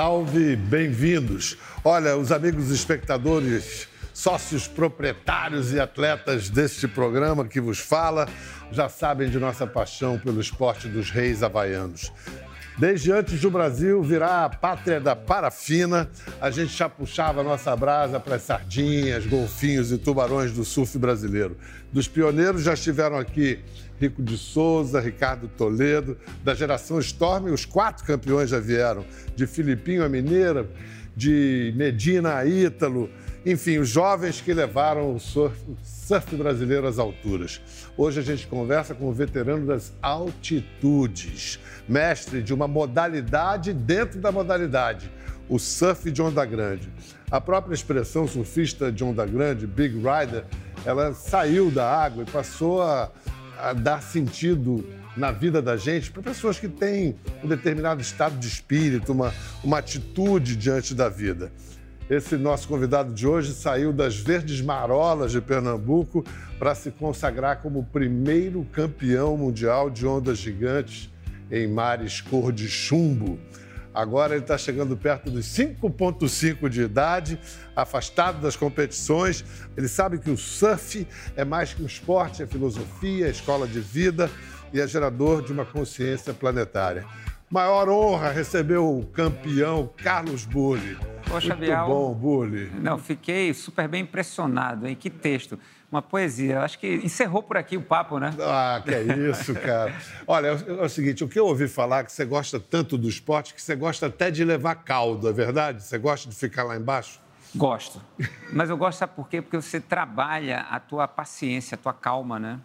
salve, bem-vindos. Olha, os amigos espectadores, sócios proprietários e atletas deste programa que vos fala, já sabem de nossa paixão pelo esporte dos reis havaianos. Desde antes do Brasil virar a pátria da parafina, a gente já puxava nossa brasa para as sardinhas, golfinhos e tubarões do surf brasileiro. Dos pioneiros já estiveram aqui Rico de Souza, Ricardo Toledo, da geração Storm, os quatro campeões já vieram, de Filipinho a Mineira, de Medina a Ítalo, enfim, os jovens que levaram o surf, surf brasileiro às alturas. Hoje a gente conversa com o veterano das altitudes, mestre de uma modalidade dentro da modalidade, o surf de onda grande. A própria expressão surfista de onda grande, Big Rider, ela saiu da água e passou a a dar sentido na vida da gente para pessoas que têm um determinado estado de espírito, uma, uma atitude diante da vida. Esse nosso convidado de hoje saiu das Verdes Marolas de Pernambuco para se consagrar como primeiro campeão mundial de ondas gigantes em mares cor de chumbo. Agora ele está chegando perto dos 5,5 de idade, afastado das competições. Ele sabe que o surf é mais que um esporte, é filosofia, é escola de vida e é gerador de uma consciência planetária. Maior honra receber o campeão Carlos Bulli. Poxa, Muito Bial. bom, Bulli. Não, fiquei super bem impressionado, hein? Que texto uma poesia. Acho que encerrou por aqui o papo, né? Ah, que é isso, cara. Olha, é, é o seguinte, o que eu ouvi falar é que você gosta tanto do esporte que você gosta até de levar caldo, é verdade? Você gosta de ficar lá embaixo? Gosto. Mas eu gosto, sabe por quê? Porque você trabalha a tua paciência, a tua calma, né?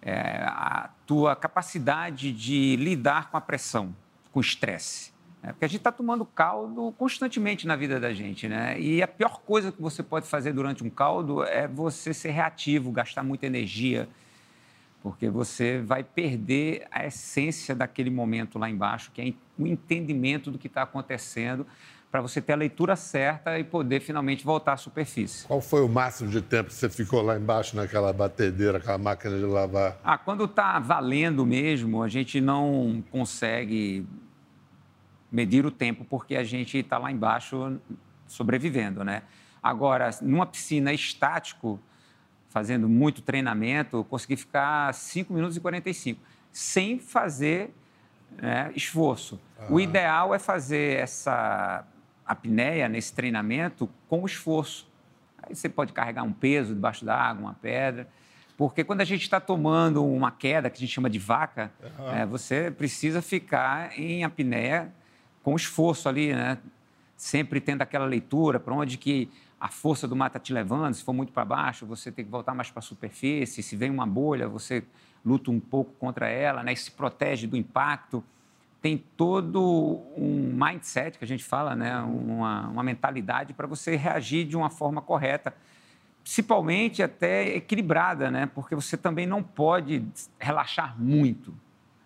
É, a tua capacidade de lidar com a pressão, com o estresse. É, porque a gente está tomando caldo constantemente na vida da gente, né? E a pior coisa que você pode fazer durante um caldo é você ser reativo, gastar muita energia, porque você vai perder a essência daquele momento lá embaixo, que é o entendimento do que está acontecendo, para você ter a leitura certa e poder finalmente voltar à superfície. Qual foi o máximo de tempo que você ficou lá embaixo naquela batedeira, aquela máquina de lavar? Ah, quando está valendo mesmo, a gente não consegue medir o tempo, porque a gente está lá embaixo sobrevivendo, né? Agora, numa piscina estático, fazendo muito treinamento, eu consegui ficar 5 minutos e 45, sem fazer né, esforço. Ah. O ideal é fazer essa apneia nesse treinamento com esforço. Aí você pode carregar um peso debaixo d'água, uma pedra. Porque quando a gente está tomando uma queda, que a gente chama de vaca, uhum. é, você precisa ficar em apneia com esforço ali, né? Sempre tendo aquela leitura para onde que a força do mar está te levando. Se for muito para baixo, você tem que voltar mais para a superfície. Se vem uma bolha, você luta um pouco contra ela, né? E se protege do impacto. Tem todo um mindset que a gente fala, né? Uma, uma mentalidade para você reagir de uma forma correta, principalmente até equilibrada, né? Porque você também não pode relaxar muito.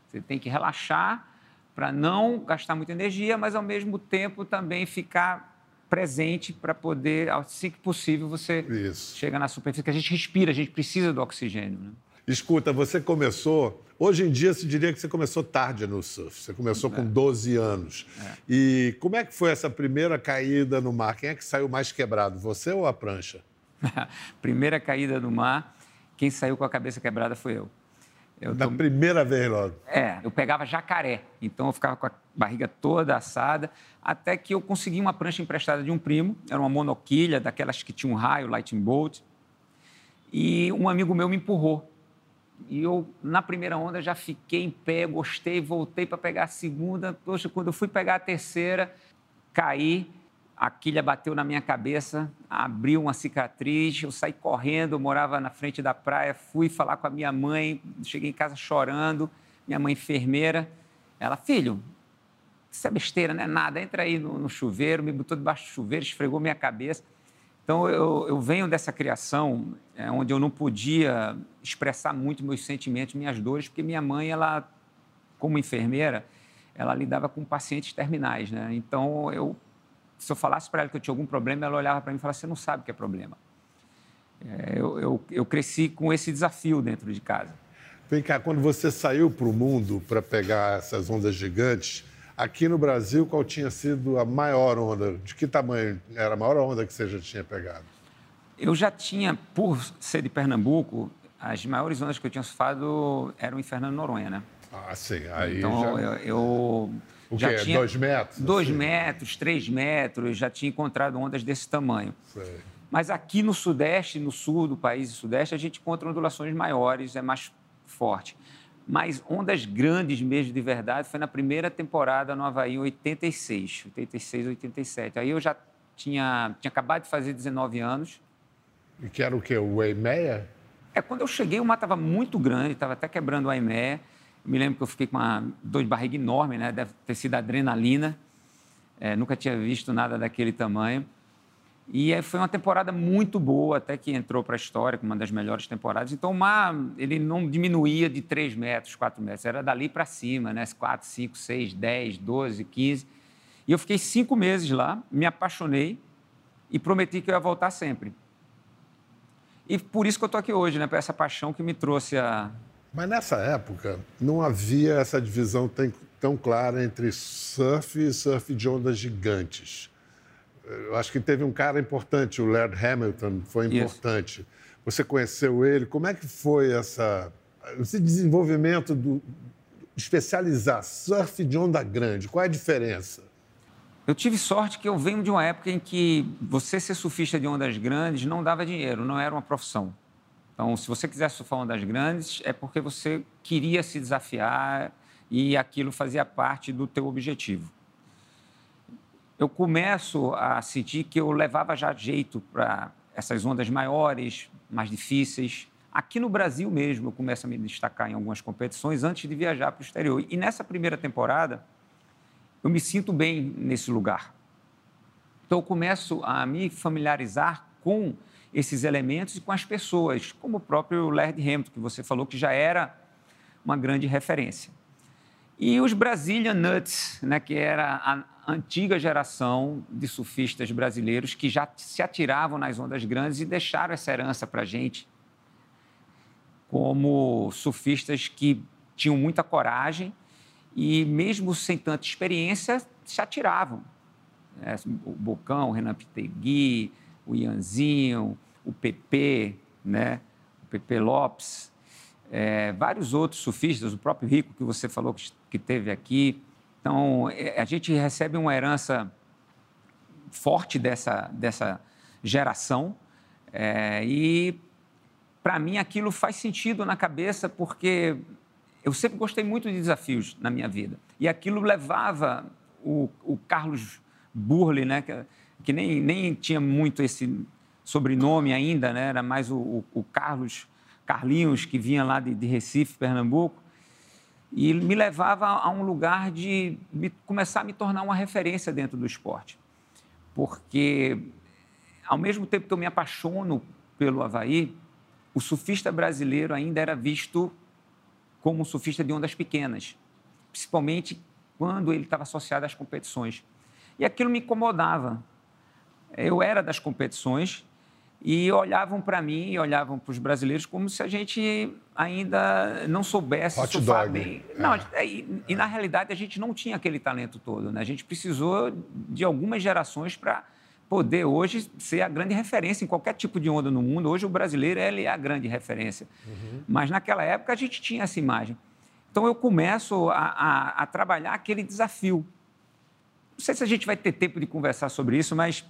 Você tem que relaxar para não gastar muita energia, mas ao mesmo tempo também ficar presente para poder, assim que possível, você Isso. chega na superfície, que a gente respira, a gente precisa do oxigênio. Né? Escuta, você começou. Hoje em dia se diria que você começou tarde no surf. Você começou é. com 12 anos. É. E como é que foi essa primeira caída no mar? Quem é que saiu mais quebrado, você ou a prancha? primeira caída no mar, quem saiu com a cabeça quebrada foi eu. Eu da primeira vez logo? É, eu pegava jacaré, então eu ficava com a barriga toda assada, até que eu consegui uma prancha emprestada de um primo, era uma monoquilha, daquelas que tinha um raio, lightning bolt, e um amigo meu me empurrou. E eu, na primeira onda, já fiquei em pé, gostei, voltei para pegar a segunda. Poxa, quando eu fui pegar a terceira, caí, a quilha bateu na minha cabeça, abriu uma cicatriz, eu saí correndo, morava na frente da praia, fui falar com a minha mãe, cheguei em casa chorando, minha mãe enfermeira, ela, filho, isso é besteira, não é nada, entra aí no, no chuveiro, me botou debaixo do chuveiro, esfregou minha cabeça. Então, eu, eu venho dessa criação é, onde eu não podia expressar muito meus sentimentos, minhas dores, porque minha mãe, ela, como enfermeira, ela lidava com pacientes terminais, né? Então, eu se eu falasse para ela que eu tinha algum problema, ela olhava para mim e falava: Você não sabe o que é problema. É, eu, eu, eu cresci com esse desafio dentro de casa. Vem cá, quando você saiu para o mundo para pegar essas ondas gigantes, Aqui no Brasil, qual tinha sido a maior onda? De que tamanho era a maior onda que você já tinha pegado? Eu já tinha, por ser de Pernambuco, as maiores ondas que eu tinha surfado eram em Fernando Noronha, né? Ah, sim. Aí então, já... eu, eu o já quê? tinha Dois metros? dois assim? metros, três metros, já tinha encontrado ondas desse tamanho. Sei. Mas aqui no Sudeste, no sul do país e Sudeste, a gente encontra ondulações maiores, é mais forte. Mas ondas grandes mesmo, de verdade, foi na primeira temporada no Havaí, em 86, 86, 87. Aí eu já tinha, tinha acabado de fazer 19 anos. E que era o quê? O Eimeia? É, quando eu cheguei, o mar estava muito grande, estava até quebrando a Aimé. Me lembro que eu fiquei com uma dor de barriga enorme, né? Deve ter sido adrenalina. É, nunca tinha visto nada daquele tamanho. E aí foi uma temporada muito boa, até que entrou para a história como uma das melhores temporadas. Então o mar ele não diminuía de 3 metros, 4 metros, era dali para cima, né? 4, 5, 6, 10, 12, 15. E eu fiquei cinco meses lá, me apaixonei e prometi que eu ia voltar sempre. E por isso que eu estou aqui hoje, né? Por essa paixão que me trouxe a. Mas nessa época não havia essa divisão tão, tão clara entre surf e surf de ondas gigantes. Eu acho que teve um cara importante, o Laird Hamilton, foi Isso. importante. Você conheceu ele? Como é que foi essa, esse desenvolvimento do especializar surf de onda grande? Qual é a diferença? Eu tive sorte que eu venho de uma época em que você ser surfista de ondas grandes não dava dinheiro, não era uma profissão. Então, se você quiser surfar ondas grandes, é porque você queria se desafiar e aquilo fazia parte do teu objetivo. Eu começo a sentir que eu levava já jeito para essas ondas maiores, mais difíceis. Aqui no Brasil mesmo, eu começo a me destacar em algumas competições antes de viajar para o exterior. E nessa primeira temporada, eu me sinto bem nesse lugar. Então, eu começo a me familiarizar com esses elementos e com as pessoas, como o próprio Laird Hamilton, que você falou que já era uma grande referência. E os Brazilian Nuts, né, que era antiga geração de surfistas brasileiros que já se atiravam nas ondas grandes e deixaram essa herança para a gente, como surfistas que tinham muita coragem e, mesmo sem tanta experiência, se atiravam. É, o Bocão, o Renan Pitegui, o Ianzinho, o PP, né? o PP Lopes, é, vários outros surfistas, o próprio Rico, que você falou que, que teve aqui. Então, é, a gente recebe uma herança forte dessa, dessa geração é, e, para mim, aquilo faz sentido na cabeça porque eu sempre gostei muito de desafios na minha vida. E aquilo levava o, o Carlos Burley, né, que, que, nem, nem tinha muito esse sobrenome ainda, né, era mais o, o, o Carlos Carlinhos, que vinha lá de, de, Recife, Pernambuco, e me levava a um lugar de me, começar a me tornar uma referência dentro do esporte. Porque, ao mesmo tempo que eu me apaixono pelo Havaí, o surfista brasileiro ainda era visto como um surfista de ondas pequenas, principalmente quando ele estava associado às competições. E aquilo me incomodava. Eu era das competições e olhavam para mim e olhavam para os brasileiros como se a gente ainda não soubesse Hot surfar dog. bem. Não, e, e, na realidade a gente não tinha aquele talento todo. Né? A gente precisou de algumas gerações para poder hoje ser a grande referência em qualquer tipo de onda no mundo. Hoje o brasileiro ele é a grande referência. Uhum. Mas naquela época a gente tinha essa imagem. Então eu começo a, a, a, trabalhar aquele desafio. Não sei se a gente vai ter tempo de conversar sobre isso, mas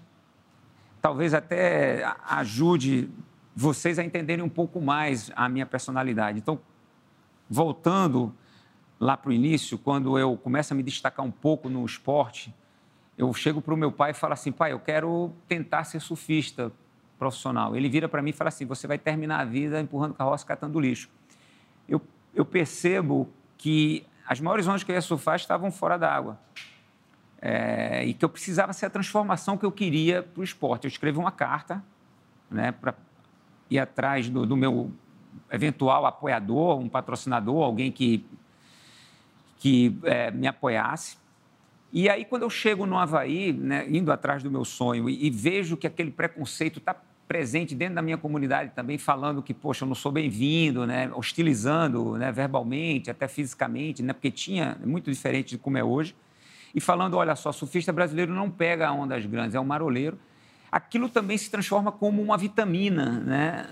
talvez até ajude vocês a entenderem um pouco mais a minha personalidade. Então, voltando lá para o início, quando eu começo a me destacar um pouco no esporte, eu chego para o meu pai e falo assim, pai, eu quero tentar ser surfista profissional. Ele vira para mim e fala assim, você vai terminar a vida empurrando carroça, catando lixo. Eu, eu percebo que as maiores ondas que eu ia surfar estavam fora d'água. É, e que eu precisava ser a transformação que eu queria para o esporte. Eu escrevi uma carta né, para ir atrás do, do, meu eventual apoiador, um patrocinador, alguém que, que é, me apoiasse. E aí, quando eu chego no Havaí, né, indo atrás do meu sonho, e, e vejo que aquele preconceito está presente dentro da minha comunidade também, falando que, poxa, eu não sou bem-vindo, né, hostilizando né, verbalmente, até fisicamente, né, porque tinha, é muito diferente de como é hoje. E falando, olha só, surfista brasileiro não pega ondas grandes, é um maroleiro. Aquilo também se transforma como uma vitamina, né?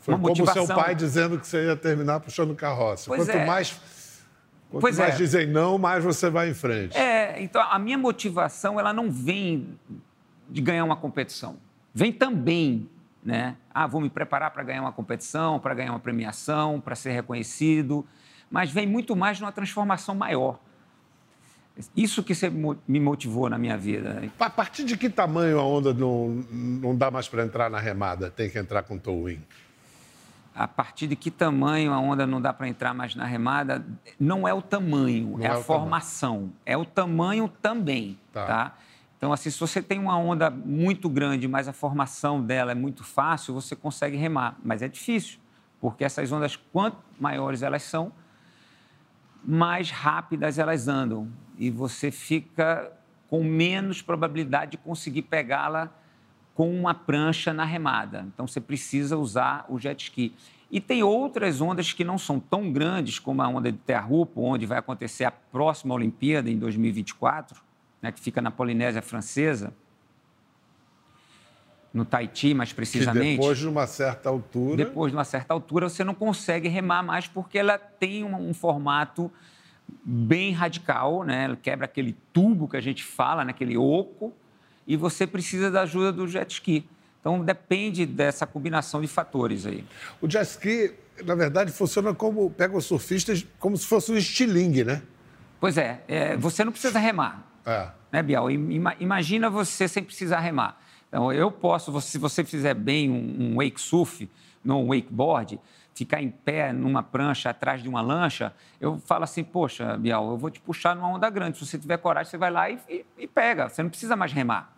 Foi uma como motivação. seu pai dizendo que você ia terminar puxando carroça. Pois Quanto é. mais Quanto pois mais é. dizem não, mais você vai em frente. É, então a minha motivação ela não vem de ganhar uma competição. Vem também, né? Ah, vou me preparar para ganhar uma competição, para ganhar uma premiação, para ser reconhecido, mas vem muito mais numa transformação maior. Isso que me motivou na minha vida. A partir de que tamanho a onda não, não dá mais para entrar na remada? Tem que entrar com towing? a partir de que tamanho a onda não dá para entrar mais na remada, não é o tamanho, é, é, a formação. Tamanho. É o tamanho também, tá. tá? Então, assim, se você tem uma onda muito grande, mas a formação dela é muito fácil, você consegue remar. Mas é difícil, porque essas ondas, quanto maiores elas são, mais rápidas elas andam. E você fica com menos probabilidade de conseguir pegá-la com uma prancha na remada. Então você precisa usar o jet ski. E tem outras ondas que não são tão grandes como a onda de Terrupo, onde vai acontecer a próxima Olimpíada em 2024, né, que fica na Polinésia Francesa, no Tahiti, mais precisamente. Que depois de uma certa altura. Depois de uma certa altura, você não consegue remar mais porque ela tem um, um formato bem radical, né? Quebra aquele tubo que a gente fala, naquele né? oco e você precisa da ajuda do jet ski. Então, depende dessa combinação de fatores aí. O jet ski, na verdade, funciona como... Pega os surfistas como se fosse um estilingue, né? Pois é. é você não precisa remar. É. Né, Biel? Imagina você sem precisar remar. Então, eu posso, se você fizer bem um, um wake surf, no wakeboard, ficar em pé numa prancha atrás de uma lancha, eu falo assim, poxa, Biel, eu vou te puxar numa onda grande. Se você tiver coragem, você vai lá e, e, e pega. Você não precisa mais remar.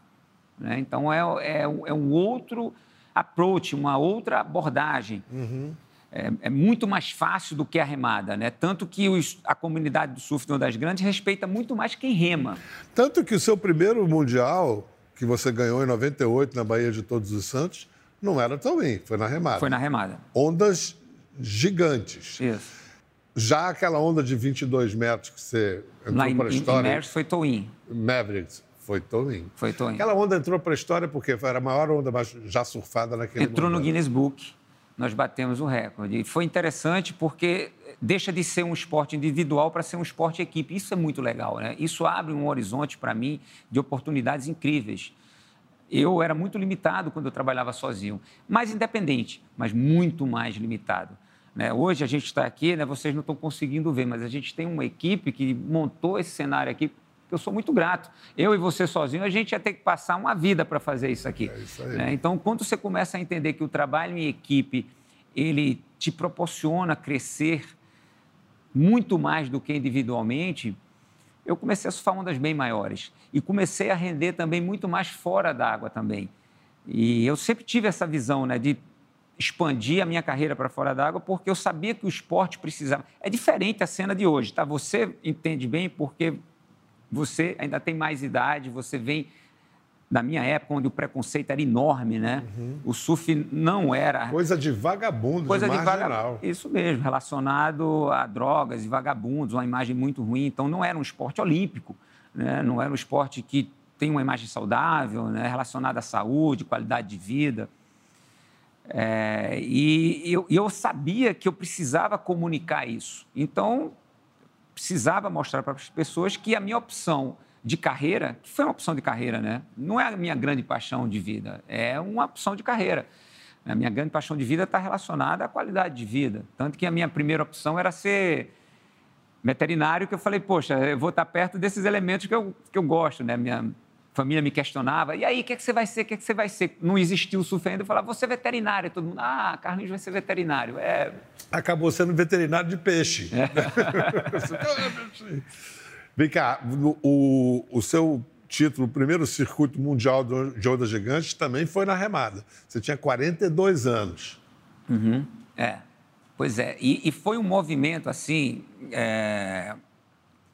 Né? Então, é, é, é, um outro approach, uma outra abordagem. Uhum. É, é, muito mais fácil do que a remada, né? Tanto que os, a comunidade do surf de Ondas Grandes respeita muito mais quem rema. Tanto que o seu primeiro mundial, que você ganhou em 98 na Baía de Todos os Santos, não era tão bem, foi na remada. Foi na remada. Ondas gigantes. Isso. Já aquela onda de 22 metros que você entrou para a história... Em Mavericks foi Towin. Mavericks. Foi Towin. Foi Towin. Aquela onda entrou para a história porque foi a maior onda já surfada naquele Entrou momento. no Guinness Book, nós batemos o recorde. E foi interessante porque deixa de ser um esporte individual para ser um esporte equipe. Isso é muito legal, né? Isso abre um horizonte para mim de oportunidades incríveis. Eu era muito limitado quando eu trabalhava sozinho, mais independente, mas muito mais limitado. Né? Hoje a gente está aqui, né, vocês não estão conseguindo ver, mas a gente tem uma equipe que montou esse cenário aqui eu sou muito grato. Eu e você sozinho, a gente ia ter que passar uma vida para fazer isso aqui. É isso né? Então, quando você começa a entender que o trabalho em equipe ele te proporciona crescer muito mais do que individualmente, eu comecei a surfar ondas bem maiores e comecei a render também muito mais fora d'água também. E eu sempre tive essa visão, né, de expandir a minha carreira para fora d'água, porque eu sabia que o esporte precisava. É diferente a cena de hoje, tá? Você entende bem porque você ainda tem mais idade, você vem da minha época, onde o preconceito era enorme, né? Uhum. O surf não era... Coisa de vagabundo, Coisa de, de marginal. Isso mesmo, relacionado a drogas e vagabundos, uma imagem muito ruim. Então, não era um esporte olímpico, né? não era um esporte que tem uma imagem saudável, né? relacionada à saúde, qualidade de vida. É, e eu, eu sabia que eu precisava comunicar isso. Então, precisava mostrar para as pessoas que a minha opção de carreira, que foi uma opção de carreira, né? Não é a minha grande paixão de vida, é uma opção de carreira. A minha grande paixão de vida está relacionada à qualidade de vida. Tanto que a minha primeira opção era ser veterinário, que eu falei, poxa, eu vou estar perto desses elementos que eu, que eu gosto, né? Minha família me questionava, e aí, o que, é que você vai ser, o que, é que você vai ser? Não existiu o surf ainda, eu falava, você é veterinário. Todo mundo, ah, Carlinhos vai ser veterinário. É... Acabou sendo veterinário de peixe. É. Vem cá, o, o seu título, o primeiro circuito mundial de ondas gigantes, também foi na remada. Você tinha 42 anos. Uhum. É, pois é. E, e, foi um movimento assim. É...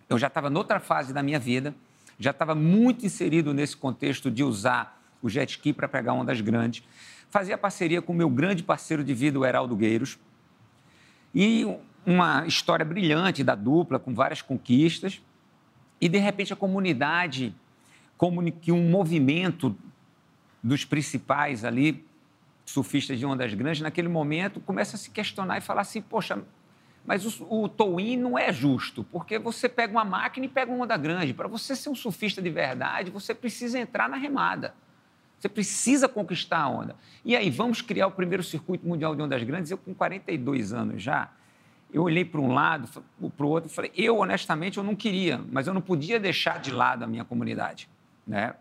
Eu já estava noutra fase da minha vida já estava muito inserido nesse contexto de usar o jet ski para pegar ondas grandes. Fazia parceria com o meu grande parceiro de vida, o Heraldo Gueiros. E uma história brilhante da dupla, com várias conquistas. E, de repente, a comunidade, como um movimento dos principais ali, surfistas de ondas grandes, naquele momento, começa a se questionar e falar assim, poxa, mas o, o towing não é justo, porque você pega uma máquina e pega uma onda grande. Para você ser um surfista de verdade, você precisa entrar na remada. Você precisa conquistar a onda. E aí, vamos criar o primeiro circuito mundial de ondas grandes? Eu, com 42 anos já, eu olhei para um lado, para o outro falei, eu, honestamente, eu não queria, mas eu não podia deixar de lado a minha comunidade. Né?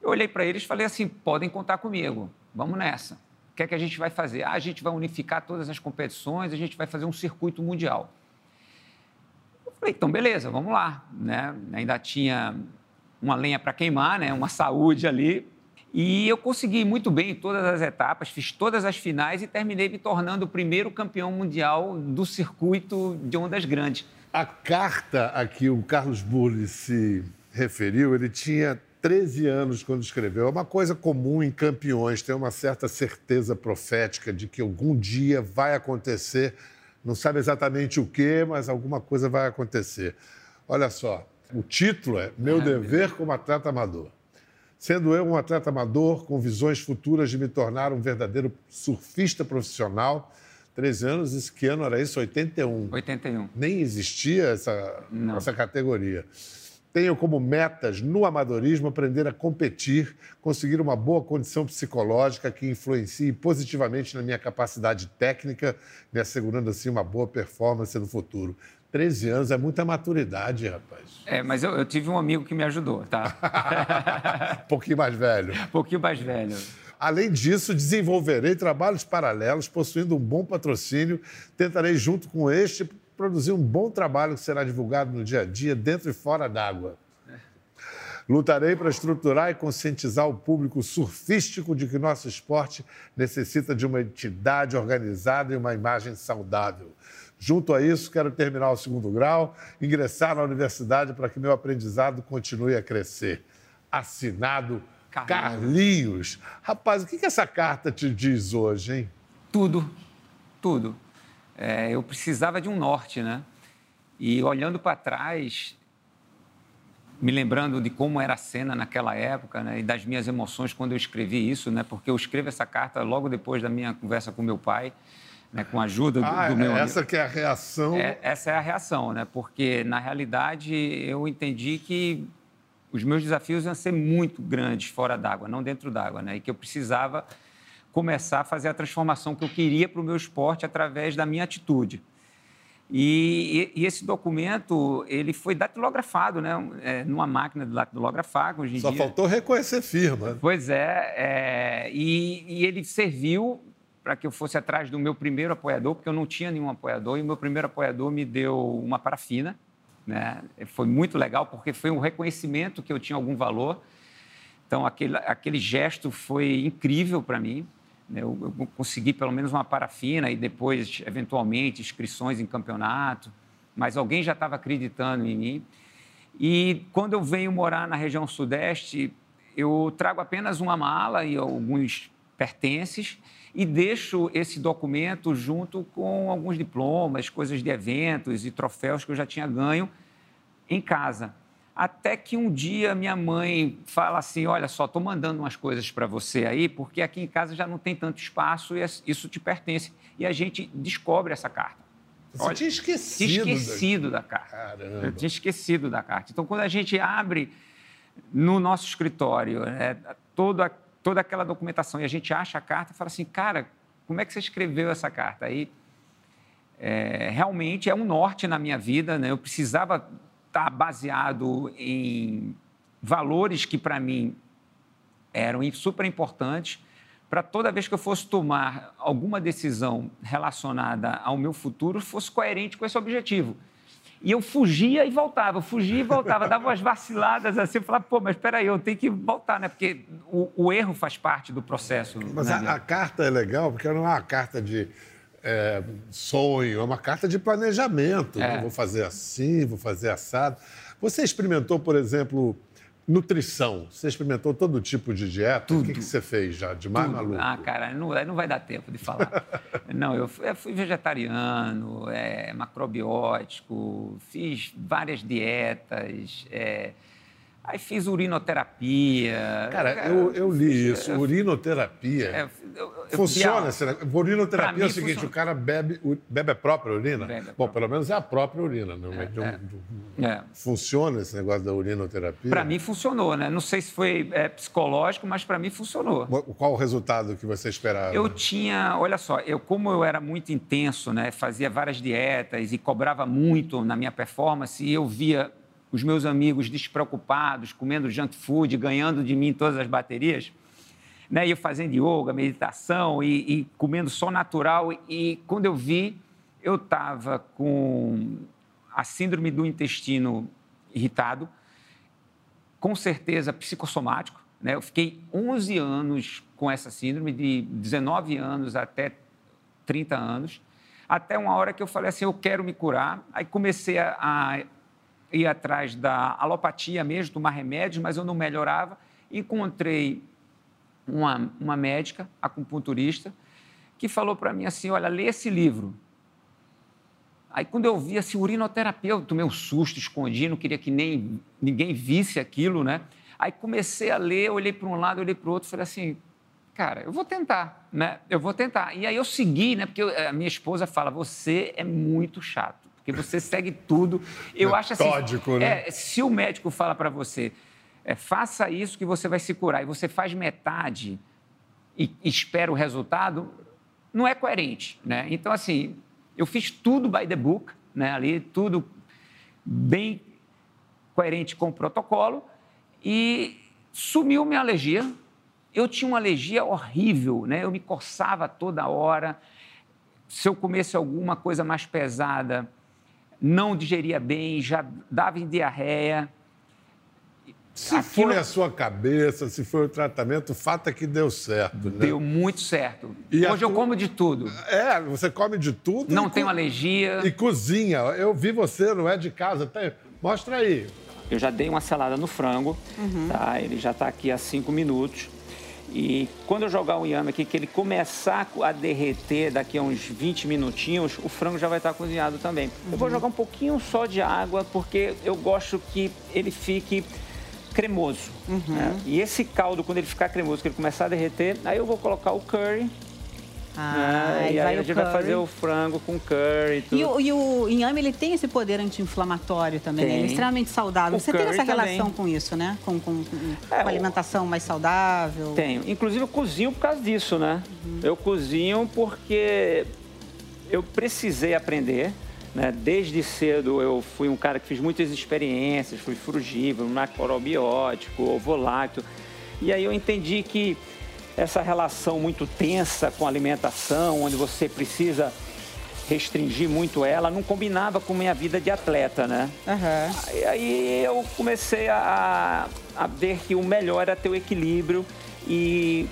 Eu olhei para eles e falei assim, podem contar comigo, vamos nessa. Que é que a gente vai fazer? Ah, a gente vai unificar todas as competições, a gente vai fazer um circuito mundial. Eu falei, então, beleza, vamos lá. Né? Ainda tinha uma lenha para queimar, né? uma saúde ali, e eu consegui muito bem todas as etapas, fiz todas as finais e terminei me tornando o primeiro campeão mundial do circuito de ondas grandes. A carta a que o Carlos Burli se referiu, ele tinha 13 anos quando escreveu. É uma coisa comum em campeões, ter uma certa certeza profética de que algum dia vai acontecer. Não sabe exatamente o que, mas alguma coisa vai acontecer. Olha só, o título é Meu Dever como Atleta Amador. Sendo eu um atleta amador com visões futuras de me tornar um verdadeiro surfista profissional, 13 anos, esse que ano era isso? 81. 81. Nem existia essa, essa categoria. Tenho como metas no amadorismo aprender a competir, conseguir uma boa condição psicológica que influencie positivamente na minha capacidade técnica, me assegurando assim uma boa performance no futuro. 13 anos é muita maturidade, rapaz. É, mas eu, eu tive um amigo que me ajudou, tá? um pouquinho mais velho. Um pouquinho mais velho. Além disso, desenvolverei trabalhos paralelos, possuindo um bom patrocínio. Tentarei, junto com este, produzir um bom trabalho que será divulgado no dia a dia, dentro e fora d'água. Lutarei para estruturar e conscientizar o público surfístico de que nosso esporte necessita de uma entidade organizada e uma imagem saudável. Junto a isso, quero terminar o segundo grau, ingressar na universidade para que meu aprendizado continue a crescer. Assinado Carlinhos. Carlinhos. Rapaz, o que, que essa carta te diz hoje, hein? Tudo, tudo. É, eu precisava de um norte, né? E olhando para trás, me lembrando de como era a cena naquela época, né? E das minhas emoções quando eu escrevi isso, né? Porque eu escrevo essa carta logo depois da minha conversa com meu pai né, com a ajuda do, ah, do meu essa que é a reação. É, essa é a reação, né? Porque na realidade eu entendi que os meus desafios iam ser muito grandes fora d'água, não dentro d'água, né? E que eu precisava começar a fazer a transformação que eu queria para o meu esporte através da minha atitude. E, e, esse documento ele foi datilografado, né, é, numa máquina de datilografar. Hoje Só dia... faltou reconhecer firma. Pois é, é e, e, ele serviu para que eu fosse atrás do meu primeiro apoiador, porque eu não tinha nenhum apoiador, e o meu primeiro apoiador me deu uma parafina. Né? Foi muito legal, porque foi um reconhecimento que eu tinha algum valor. Então, aquele, aquele gesto foi incrível para mim. Né? Eu, eu, consegui pelo menos uma parafina e depois, eventualmente, inscrições em campeonato. Mas alguém já estava acreditando em mim. E quando eu venho morar na região sudeste, eu trago apenas uma mala e alguns pertences e deixo esse documento junto com alguns diplomas, coisas de eventos e troféus que eu já tinha ganho em casa. Até que um dia minha mãe fala assim: Olha só, estou mandando umas coisas para você aí, porque aqui em casa já não tem tanto espaço e isso te pertence. E a gente descobre essa carta. Você Olha, tinha esquecido. Tinha esquecido da, da carta. Caramba. Eu tinha esquecido da carta. Então, quando a gente abre no nosso escritório é, todo a toda aquela documentação e a gente acha a carta e fala assim, cara, como é que você escreveu essa carta? Aí, é, realmente é um norte na minha vida, né? Eu precisava estar tá baseado em valores que para mim eram super importantes para toda vez que eu fosse tomar alguma decisão relacionada ao meu futuro fosse coerente com esse objetivo. E eu fugia e voltava, fugia e voltava, dava umas vaciladas assim, eu falava, pô, mas espera aí, eu tenho que voltar, né? Porque o, o erro faz parte do processo. Mas né? a, a, carta é legal porque não é uma carta de é, sonho, é uma carta de planejamento. É. Vou fazer assim, vou fazer assado. Você experimentou, por exemplo, Nutrição. Você experimentou todo tipo de dieta? Tudo. O que, que você fez já de mais Tudo. maluco? Ah, cara, não, não vai dar tempo de falar. não, eu fui, eu fui vegetariano, é, macrobiótico, fiz várias dietas. É, Aí fiz urinoterapia. Cara, eu, eu li isso, urinoterapia. É, eu, eu, funciona? Urinoterapia é o seguinte, funciona. o cara bebe, bebe a própria urina? Bebe Bom, pelo menos é a própria urina. Não é, é, é. Funciona esse negócio da urinoterapia? Para mim funcionou, né? Não sei se foi é, psicológico, mas para mim funcionou. Qual o resultado que você esperava? Eu tinha, olha só, eu como eu era muito intenso, né? Fazia várias dietas e cobrava muito na minha performance, e eu via os meus amigos despreocupados, comendo junk food, ganhando de mim todas as baterias, né? E eu fazendo yoga, meditação e, e comendo só natural. E quando eu vi, eu estava com a síndrome do intestino irritado, com certeza psicossomático. Né? Eu fiquei 11 anos com essa síndrome, de 19 anos até 30 anos, até uma hora que eu falei assim: eu quero me curar. Aí comecei a, a ir atrás da alopatia mesmo, tomar remédios, mas eu não melhorava. Encontrei uma, uma médica, acupunturista, que falou para mim assim: olha, lê esse livro. Aí, quando eu vi assim, urinoterapia, eu tomei um susto, escondi, não queria que nem ninguém visse aquilo, né? Aí comecei a ler, olhei para um lado, olhei para o outro, falei assim, cara, eu vou tentar, né? Eu vou tentar. E aí eu segui, né? Porque eu, a minha esposa fala, você é muito chato porque você segue tudo. Eu acho assim. Metódico, né? É, se o médico fala para você, é, faça isso que você vai se curar, e você faz metade e, e espera o resultado, não é coerente, né? Então, assim, eu fiz tudo by the book, né? Ali, tudo bem coerente com o protocolo e sumiu minha alergia. Eu tinha uma alergia horrível, né? Eu me coçava toda hora. Se eu comesse alguma coisa mais pesada, não digeria bem, já dava em diarreia. Se Aquilo... foi a sua cabeça, se foi o tratamento, o fato é que deu certo. Né? Deu muito certo. E Hoje eu como de tudo. É, você come de tudo. Não tenho co... alergia. E cozinha. Eu vi você, não é de casa. Tem... Mostra aí. Eu já dei uma selada no frango, uhum. tá? Ele já está aqui há cinco minutos. E quando eu jogar o inhame aqui, que ele começar a derreter daqui a uns 20 minutinhos, o frango já vai estar cozinhado também. Uhum. Eu vou uhum. jogar um pouquinho só de água, porque eu gosto que ele fique cremoso. Uhum. Né? E esse caldo, quando ele ficar cremoso, que ele começar a derreter, aí eu vou colocar o curry ah, e aí a gente curry. vai fazer o frango com curry e, o, e o inhame, ele tem esse poder anti-inflamatório também, né? Ele é extremamente saudável. O Você tem essa relação também. com isso, né? Com, com, com, é, alimentação mais saudável? Tenho. Inclusive, eu cozinho por causa disso, né? Uhum. Eu cozinho porque eu precisei aprender. Né? Desde cedo eu fui um cara que fiz muitas experiências, fui frugívoro, macrobiótico, ovolácteo. E aí eu entendi que essa relação muito tensa com a alimentação, onde você precisa restringir muito ela, não combinava com minha vida de atleta, né? Uhum. Aí, aí, eu comecei a, a ver que o melhor era ter o equilíbrio e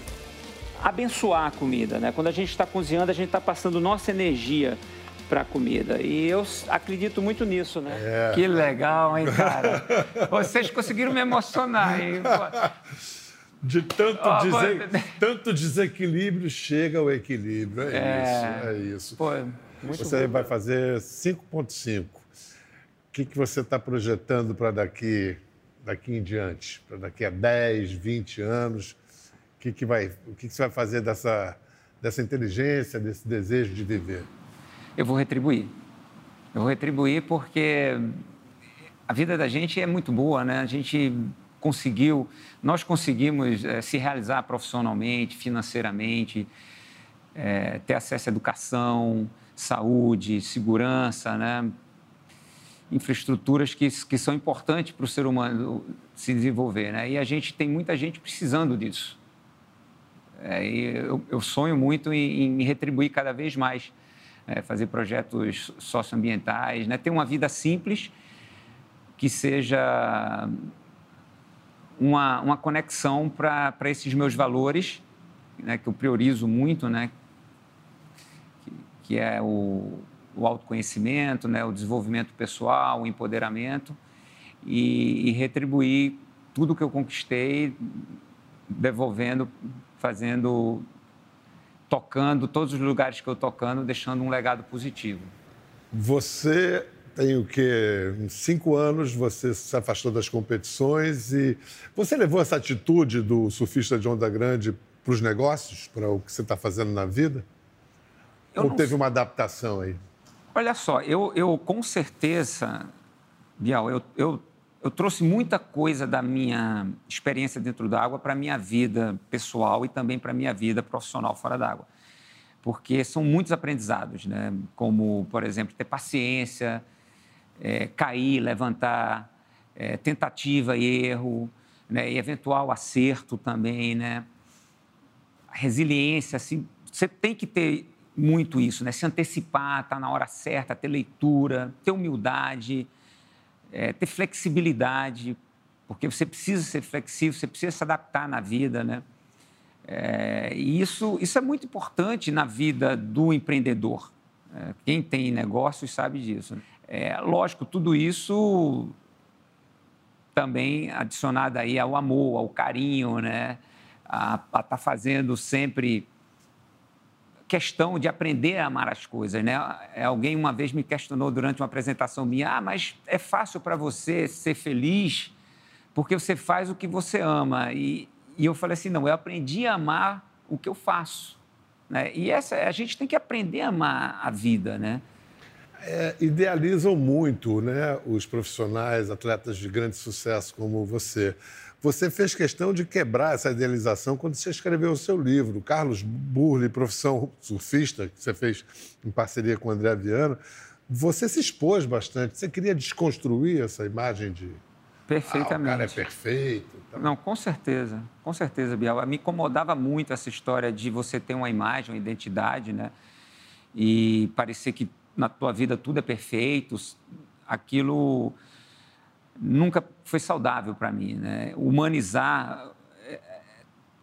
abençoar a comida, né? Quando a gente está cozinhando, a gente está passando nossa energia para a comida. E eu acredito muito nisso, né? É. Que legal, hein, cara? Vocês conseguiram me emocionar, hein? De tanto, oh, tanto desequilíbrio chega ao equilíbrio. É, é... isso, é isso. Pô, você bom. vai fazer 5,5. O que, que você está projetando para daqui, daqui em diante? Para daqui a 10, 20 anos? O que, que, vai, o que, que você vai fazer dessa, dessa inteligência, desse desejo de viver? Eu vou retribuir. Eu vou retribuir porque a vida da gente é muito boa, né? A gente conseguiu, nós conseguimos é, se realizar profissionalmente, financeiramente, é, ter acesso à educação, saúde, segurança, né? infraestruturas que, que são importantes para o ser humano se desenvolver. Né? E a gente tem muita gente precisando disso. É, eu, eu, sonho muito em, em, retribuir cada vez mais, é, fazer projetos socioambientais, né? ter uma vida simples que seja uma, uma conexão para esses meus valores, né, que eu priorizo muito, né, que, que é o, o autoconhecimento, né, o desenvolvimento pessoal, o empoderamento, e, e retribuir tudo que eu conquistei, devolvendo, fazendo, tocando todos os lugares que eu tocando, deixando um legado positivo. Você tem o quê? Cinco anos você se afastou das competições e você levou essa atitude do surfista de onda grande para os negócios, para o que você está fazendo na vida? Eu Ou teve uma adaptação aí? Olha só, eu, eu com certeza, Bial, eu, eu, eu trouxe muita coisa da minha experiência dentro da água para a minha vida pessoal e também para a minha vida profissional fora d'água. Porque são muitos aprendizados, né? como, por exemplo, ter paciência, é, cair, levantar, é, tentativa e erro, né? e eventual acerto também, né? Resiliência, assim, você tem que ter muito isso, né? Se antecipar, estar tá na hora certa, ter leitura, ter humildade, é, ter flexibilidade, porque você precisa ser flexível, você precisa se adaptar na vida, né? É, e isso, isso é muito importante na vida do empreendedor. É, quem tem negócios sabe disso. Né? É, lógico, tudo isso também adicionado aí ao amor, ao carinho, né? A estar tá fazendo sempre questão de aprender a amar as coisas, né? É, alguém uma vez me questionou durante uma apresentação minha, ah, mas é fácil para você ser feliz porque você faz o que você ama. E, e eu falei assim, não, eu aprendi a amar o que eu faço. Né? E essa, a gente tem que aprender a amar a vida, né? É, idealizam muito né, os profissionais, atletas de grande sucesso como você. Você fez questão de quebrar essa idealização quando você escreveu o seu livro. Carlos Burle, Profissão Surfista, que você fez em parceria com o André Viana. Você se expôs bastante. Você queria desconstruir essa imagem de. Perfeitamente. Ah, o cara é perfeito. Tá... Não, com certeza. Com certeza, Bial. Me incomodava muito essa história de você ter uma imagem, uma identidade, né? E parecer que na tua vida tudo é perfeito, aquilo nunca foi saudável para mim, né? Humanizar eh,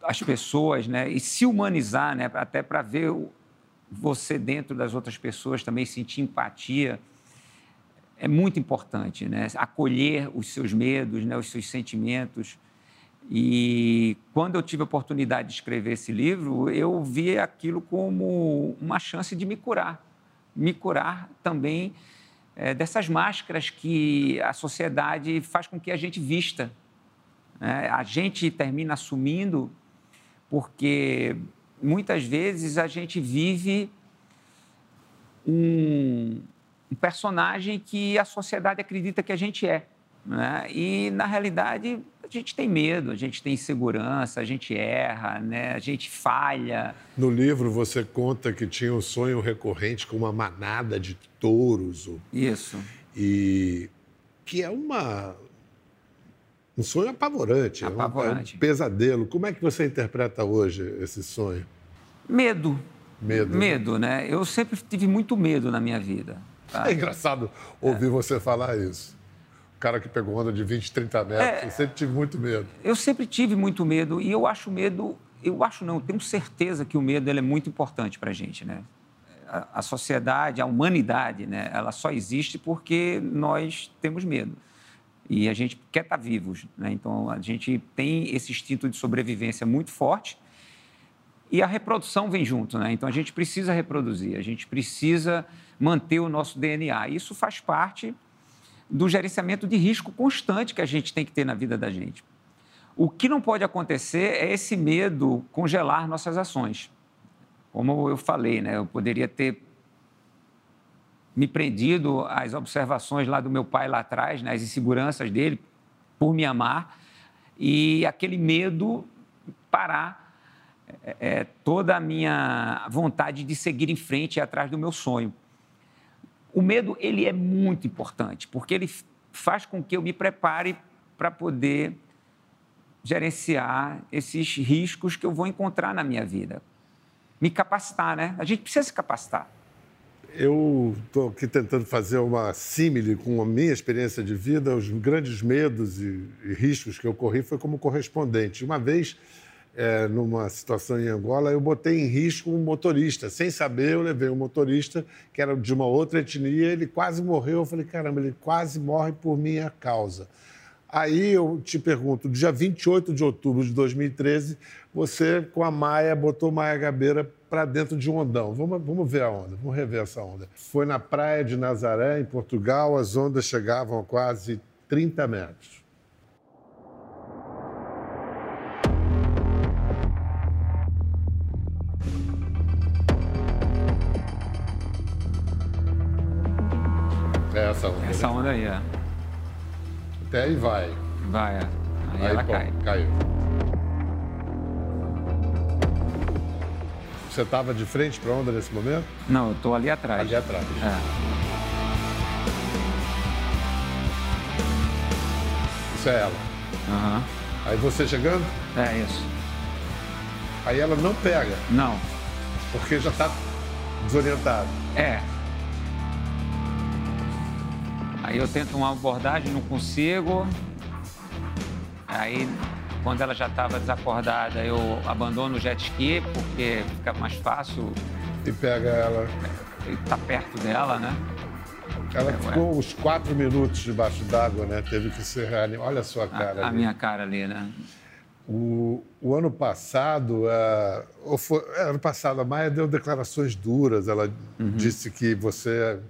as pessoas, né? E se humanizar, né? Até para ver você dentro das outras pessoas também sentir empatia é muito importante, né? Acolher os seus medos, né? Os seus sentimentos. E quando eu tive a oportunidade de escrever esse livro, eu vi aquilo como uma chance de me curar me curar também é, dessas máscaras que a sociedade faz com que a gente vista. Né? A gente termina assumindo porque muitas vezes a gente vive um, um personagem que a sociedade acredita que a gente é. Né? E, na realidade, a gente tem medo, a gente tem insegurança, a gente erra, né? a gente falha. No livro você conta que tinha um sonho recorrente com uma manada de touros. Isso. E que é uma, um sonho apavorante, apavorante. É um, pesadelo. Como é que você interpreta hoje esse sonho? Medo. Medo. Né? Medo, né? né? Eu sempre tive muito medo na minha vida. Tá? É engraçado ouvir é. você falar isso cara que pegou onda de 20, 30 metros. É, eu sempre tive muito medo. Eu sempre tive muito medo e eu acho medo, eu acho não, tenho certeza que o medo é muito importante para a gente, né? A, a, sociedade, a humanidade, né? Ela só existe porque nós temos medo e a gente quer estar tá vivos, né? Então a gente tem esse instinto de sobrevivência muito forte e a reprodução vem junto, né? Então a gente precisa reproduzir, a gente precisa manter o nosso DNA. Isso faz parte do gerenciamento de risco constante que a gente tem que ter na vida da gente. O que não pode acontecer é esse medo congelar nossas ações. Como eu falei, né, eu poderia ter me prendido às observações lá do meu pai lá atrás, né, as inseguranças dele, por me amar, e aquele medo parar é, é, toda a minha vontade de seguir em frente e atrás do meu sonho. O medo, ele é muito importante, porque ele faz com que eu me prepare para poder gerenciar esses riscos que eu vou encontrar na minha vida. Me capacitar, né? A gente precisa se capacitar. Eu estou aqui tentando fazer uma símile com a minha experiência de vida. Os grandes medos e, e riscos que eu corri foi como correspondente. Uma vez é, numa situação em Angola, eu botei em risco um motorista. Sem saber, eu levei um motorista que era de uma outra etnia, ele quase morreu. Eu falei, caramba, ele quase morre por minha causa. Aí eu te pergunto, dia 28 de outubro de 2013, você com a Maia botou Maia Gabeira para dentro de um ondão. Vamos, vamos ver a onda, vamos rever essa onda. Foi na praia de Nazaré, em Portugal, as ondas chegavam a quase 30 metros. Essa onda. Essa né? onda aí, é. Até aí vai. Vai, é. Aí, aí ela pô, cai. Caiu. Você estava de frente para a onda nesse momento? Não, eu estou ali atrás. Ali atrás. É. Isso é ela. Uhum. Aí você chegando? É isso. Aí ela não pega. Não. Porque já está desorientada. É. Aí eu tento uma abordagem, não consigo. Aí, quando ela já estava desacordada, eu abandono o jet ski, porque fica mais fácil. E pega ela. Tá perto dela, né? Ela é, ficou ué. uns quatro minutos debaixo d'água, né? Teve que ser reanimada. Olha a sua cara. A, a minha cara ali, né? O, o ano passado, uh, ou foi, é, ano passado, a Maia deu declarações duras. Ela uhum. disse que você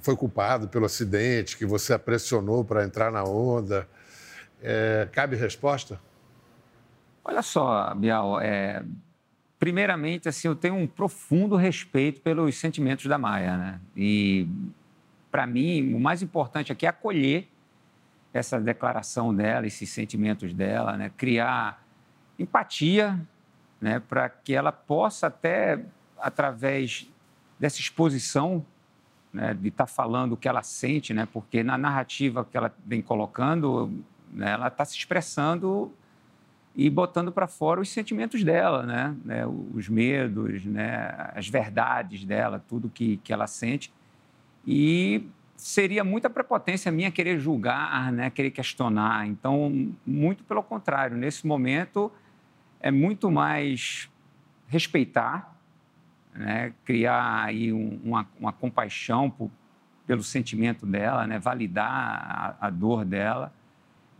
foi culpado pelo acidente, que você a pressionou para entrar na onda. É, cabe resposta? Olha só, Bial, é, primeiramente, assim, eu tenho um profundo respeito pelos sentimentos da Maia, né? E, para mim, o mais importante aqui é acolher essa declaração dela, esses sentimentos dela, né? Criar empatia, né? Para que ela possa até, através dessa exposição né, de estar tá falando o que ela sente, né, porque na narrativa que ela vem colocando, né, ela está se expressando e botando para fora os sentimentos dela, né, né, os medos, né, as verdades dela, tudo que, que ela sente. E seria muita prepotência minha querer julgar, né, querer questionar. Então, muito pelo contrário, nesse momento é muito mais respeitar né? criar aí um, uma, uma, compaixão por, pelo sentimento dela, né? validar a, a dor dela.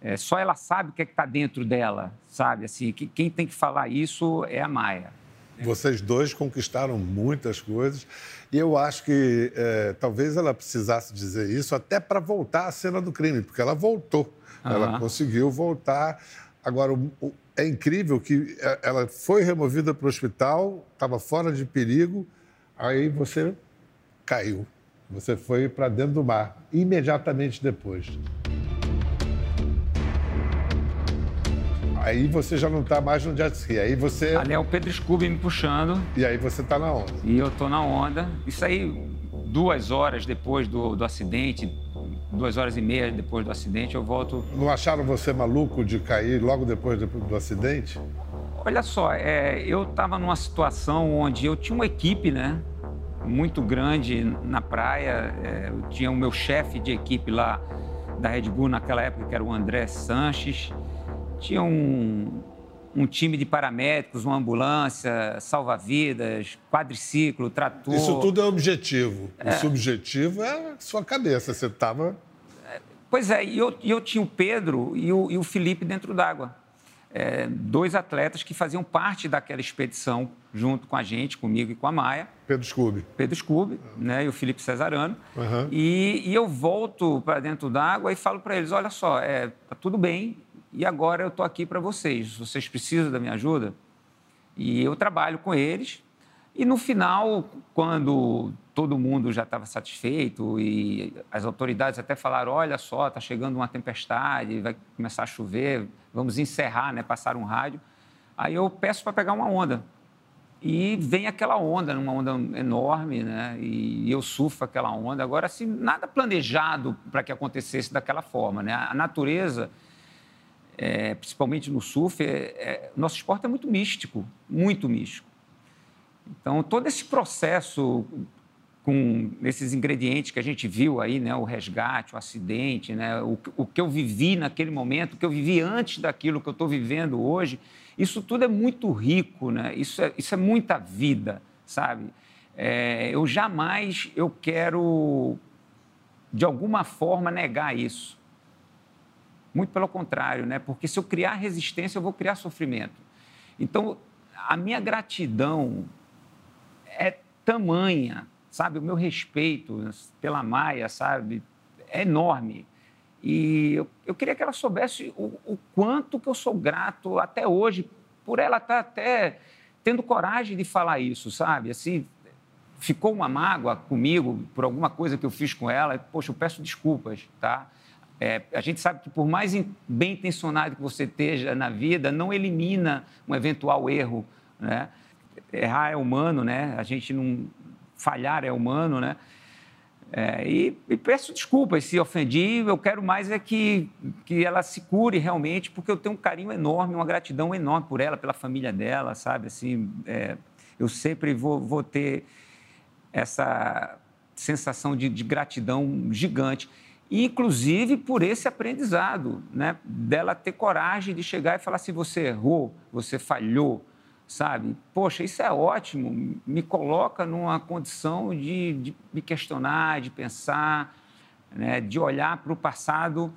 É, só ela sabe o que é está dentro dela, sabe? Assim, que, quem tem que falar isso é a Maia. Vocês dois conquistaram muitas coisas e eu acho que é, talvez ela precisasse dizer isso até para voltar à cena do crime, porque ela voltou, uhum. ela conseguiu voltar. Agora, o, é incrível que é, ela foi removida para o hospital, estava fora de perigo, aí você caiu. Você foi para dentro do mar, imediatamente depois. Aí você já não está mais no jet ski. Aí você. Ali é o Pedro Scooby me puxando. E aí você está na onda. E eu estou na onda. Isso aí, duas horas depois do, do acidente, duas horas e meia depois do acidente, eu volto. Não acharam você maluco de cair logo depois do, acidente? Olha só, é, eu estava numa situação onde eu tinha uma equipe, né? Muito grande na praia. É, eu tinha o meu chefe de equipe lá da Red Bull naquela época, que era o André Sanches. Tinha um, um time de paramédicos, uma ambulância, salva-vidas, quadriciclo, trator. Isso tudo é objetivo. É. O subjetivo é a sua cabeça. Você estava. Pois é, e eu, eu tinha o Pedro e o, e o Felipe dentro d'água. É, dois atletas que faziam parte daquela expedição junto com a gente, comigo e com a Maia. Pedro Scooby. Pedro Scooby, né? E o Felipe Cesarano. Uhum. E, e, eu volto para dentro d'água e falo para eles: olha só, é, tá tudo bem, e agora eu estou aqui para vocês. Vocês precisam da minha ajuda? E eu trabalho com eles. E no final, quando todo mundo já estava satisfeito e as autoridades até falaram: olha só, está chegando uma tempestade, vai começar a chover, vamos encerrar, né, passar um rádio. Aí eu peço para pegar uma onda. E vem aquela onda, uma onda enorme, né? E eu surfo aquela onda. Agora, assim, nada planejado para que acontecesse daquela forma, né? A natureza é, principalmente no surf, é, é, nosso esporte é muito místico, muito místico. Então, todo esse processo com esses ingredientes que a gente viu aí, né, o resgate, o acidente, né, o, o que eu vivi naquele momento, o que eu vivi antes daquilo que eu estou vivendo hoje, isso tudo é muito rico, né? Isso é, isso é muita vida, sabe? É, eu jamais eu quero de alguma forma negar isso Muito pelo contrário, né? Porque se eu criar resistência, eu vou criar sofrimento. Então, a minha gratidão é tamanha, sabe? O meu respeito pela Maia, sabe? É enorme. E eu, eu queria que ela soubesse o, o, quanto que eu sou grato até hoje por ela estar tá até tendo coragem de falar isso, sabe? Assim, ficou uma mágoa comigo por alguma coisa que eu fiz com ela, poxa, eu peço desculpas, tá? É, a gente sabe que por mais bem intencionado que você esteja na vida, não elimina um eventual erro, né? Errar é humano, né? A gente não falhar é humano, né? É, e, e, peço desculpas se ofendi. Eu quero mais é que, que ela se cure realmente, porque eu tenho um carinho enorme, uma gratidão enorme por ela, pela família dela, sabe? Assim, é, eu sempre vou, vou ter essa sensação de, de gratidão gigante inclusive por esse aprendizado, né? dela ter coragem de chegar e falar assim: você errou, você falhou, sabe? Poxa, isso é ótimo, me coloca numa condição de, de me questionar, de pensar, né? de olhar para o passado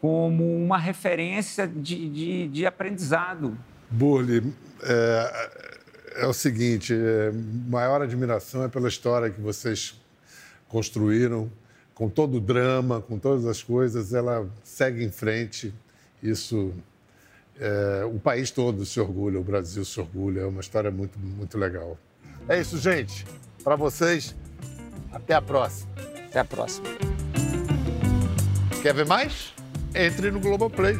como uma referência de, de, de aprendizado. Burli, é, é, o seguinte: é, maior admiração é pela história que vocês construíram com todo o drama, com todas as coisas, ela segue em frente. Isso, é, o país todo se orgulha, o Brasil se orgulha. É uma história muito, muito legal. É isso, gente. Para vocês, até a próxima. Até a próxima. Quer ver mais? Entre no Globoplay.